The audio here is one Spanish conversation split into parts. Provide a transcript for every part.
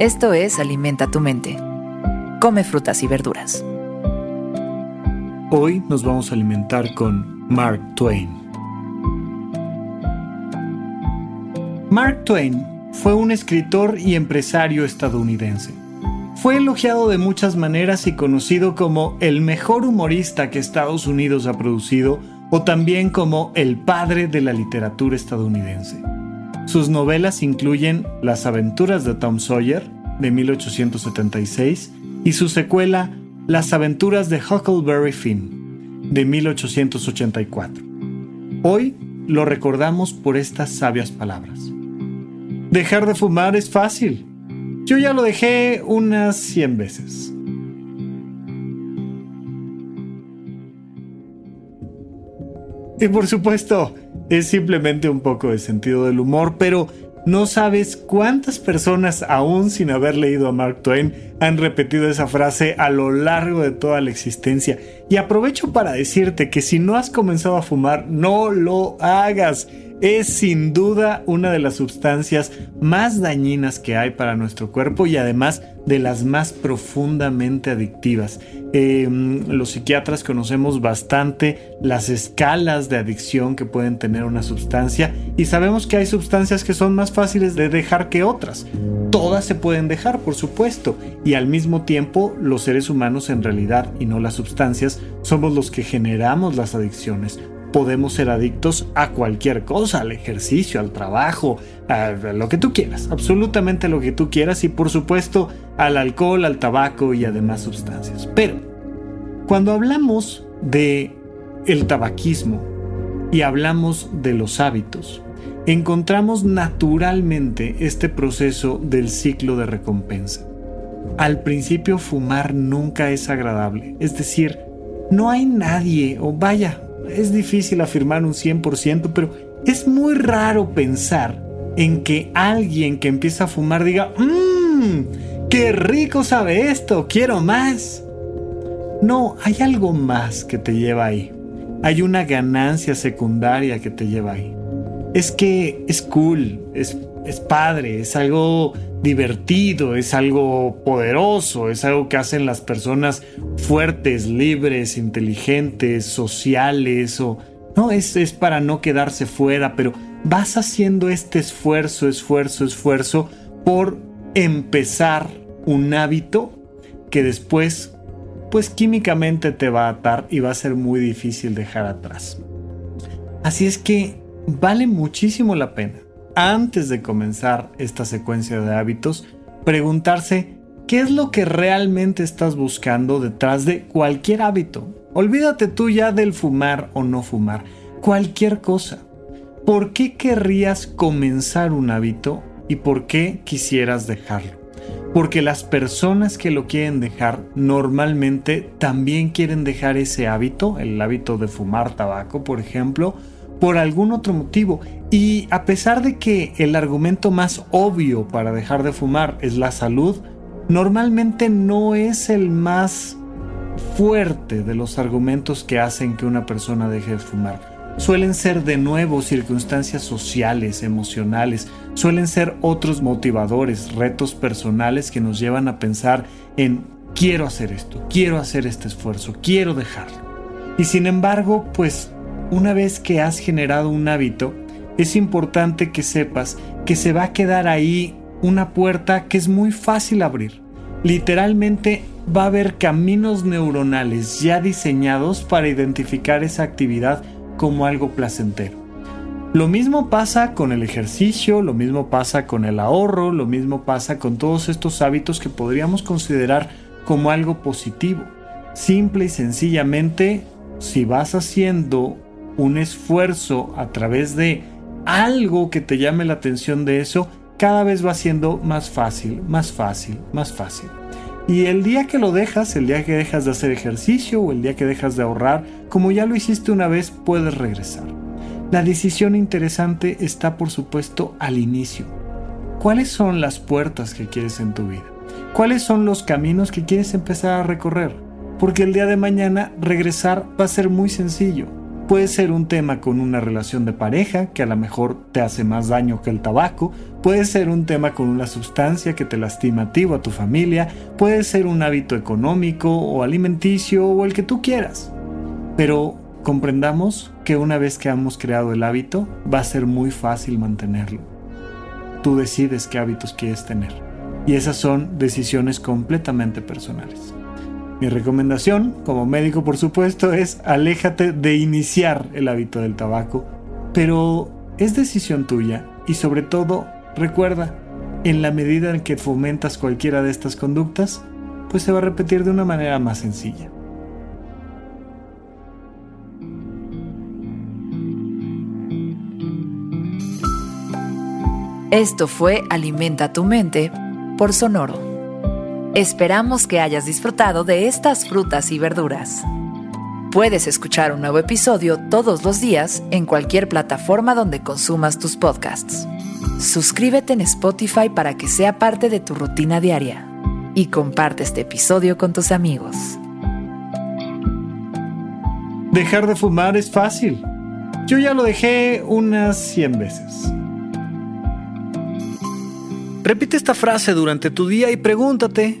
Esto es Alimenta tu mente. Come frutas y verduras. Hoy nos vamos a alimentar con Mark Twain. Mark Twain fue un escritor y empresario estadounidense. Fue elogiado de muchas maneras y conocido como el mejor humorista que Estados Unidos ha producido o también como el padre de la literatura estadounidense. Sus novelas incluyen Las aventuras de Tom Sawyer, de 1876, y su secuela Las aventuras de Huckleberry Finn, de 1884. Hoy lo recordamos por estas sabias palabras. Dejar de fumar es fácil. Yo ya lo dejé unas 100 veces. Y por supuesto, es simplemente un poco de sentido del humor, pero no sabes cuántas personas, aún sin haber leído a Mark Twain, han repetido esa frase a lo largo de toda la existencia. Y aprovecho para decirte que si no has comenzado a fumar, no lo hagas es sin duda una de las sustancias más dañinas que hay para nuestro cuerpo y además de las más profundamente adictivas. Em, los psiquiatras conocemos bastante las escalas de adicción que pueden tener una sustancia y sabemos que hay sustancias que son más fáciles de dejar que otras. Todas se pueden dejar, por supuesto, y al mismo tiempo los seres humanos en realidad y no las sustancias somos los que generamos las adicciones podemos ser adictos a cualquier cosa, al ejercicio, al trabajo, a lo que tú quieras, absolutamente lo que tú quieras y por supuesto al alcohol, al tabaco y a demás sustancias. Pero cuando hablamos de el tabaquismo y hablamos de los hábitos, encontramos naturalmente este proceso del ciclo de recompensa. Al principio fumar nunca es agradable, es decir, no hay nadie, o vaya, es difícil afirmar un 100%, pero es muy raro pensar en que alguien que empieza a fumar diga, mmm, qué rico sabe esto, quiero más. No, hay algo más que te lleva ahí. Hay una ganancia secundaria que te lleva ahí. Es que es cool, es, es padre, es algo divertido, es algo poderoso, es algo que hacen las personas fuertes, libres, inteligentes, sociales o... No, es, es para no quedarse fuera, pero vas haciendo este esfuerzo, esfuerzo, esfuerzo por empezar un hábito que después, pues químicamente te va a atar y va a ser muy difícil dejar atrás. Así es que vale muchísimo la pena antes de comenzar esta secuencia de hábitos, preguntarse qué es lo que realmente estás buscando detrás de cualquier hábito. Olvídate tú ya del fumar o no fumar, cualquier cosa. ¿Por qué querrías comenzar un hábito y por qué quisieras dejarlo? Porque las personas que lo quieren dejar normalmente también quieren dejar ese hábito, el hábito de fumar tabaco, por ejemplo, por algún otro motivo. Y a pesar de que el argumento más obvio para dejar de fumar es la salud, normalmente no es el más fuerte de los argumentos que hacen que una persona deje de fumar. Suelen ser de nuevo circunstancias sociales, emocionales, suelen ser otros motivadores, retos personales que nos llevan a pensar en quiero hacer esto, quiero hacer este esfuerzo, quiero dejarlo. Y sin embargo, pues una vez que has generado un hábito, es importante que sepas que se va a quedar ahí una puerta que es muy fácil abrir. Literalmente va a haber caminos neuronales ya diseñados para identificar esa actividad como algo placentero. Lo mismo pasa con el ejercicio, lo mismo pasa con el ahorro, lo mismo pasa con todos estos hábitos que podríamos considerar como algo positivo. Simple y sencillamente, si vas haciendo un esfuerzo a través de algo que te llame la atención de eso, cada vez va siendo más fácil, más fácil, más fácil. Y el día que lo dejas, el día que dejas de hacer ejercicio o el día que dejas de ahorrar, como ya lo hiciste una vez, puedes regresar. La decisión interesante está por supuesto al inicio. ¿Cuáles son las puertas que quieres en tu vida? ¿Cuáles son los caminos que quieres empezar a recorrer? Porque el día de mañana regresar va a ser muy sencillo Puede ser un tema con una relación de pareja que a lo mejor te hace más daño que el tabaco, Puede ser un tema con una sustancia que te lastima a ti o a tu familia, puede ser un hábito económico o alimenticio o el que tú quieras. Pero comprendamos que una vez que hemos creado el hábito, va a ser muy fácil mantenerlo. Tú decides qué hábitos quieres tener. Y esas son decisiones completamente personales. Mi recomendación, como médico por supuesto, es aléjate de iniciar el hábito del tabaco, pero es decisión tuya y sobre todo Recuerda, en la medida en que fomentas cualquiera de estas conductas, pues se va a repetir de una manera más sencilla. Esto fue Alimenta tu mente por Sonoro. Esperamos que hayas disfrutado de estas frutas y verduras. Puedes escuchar un nuevo episodio todos los días en cualquier plataforma donde consumas tus podcasts. Suscríbete en Spotify para que sea parte de tu rutina diaria y comparte este episodio con tus amigos. Dejar de fumar es fácil. Yo ya lo dejé unas 100 veces. Repite esta frase durante tu día y pregúntate,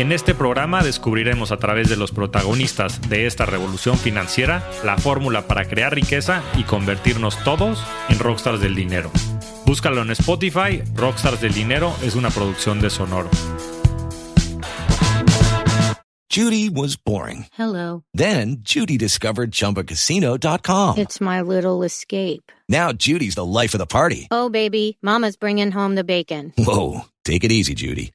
En este programa descubriremos a través de los protagonistas de esta revolución financiera la fórmula para crear riqueza y convertirnos todos en rockstars del dinero. Búscalo en Spotify, Rockstars del Dinero es una producción de Sonoro. Judy was boring. Hello. Then Judy discovered ChumbaCasino.com. It's my little escape. Now Judy's the life of the party. Oh, baby, Mama's bringing home the bacon. Whoa, take it easy, Judy.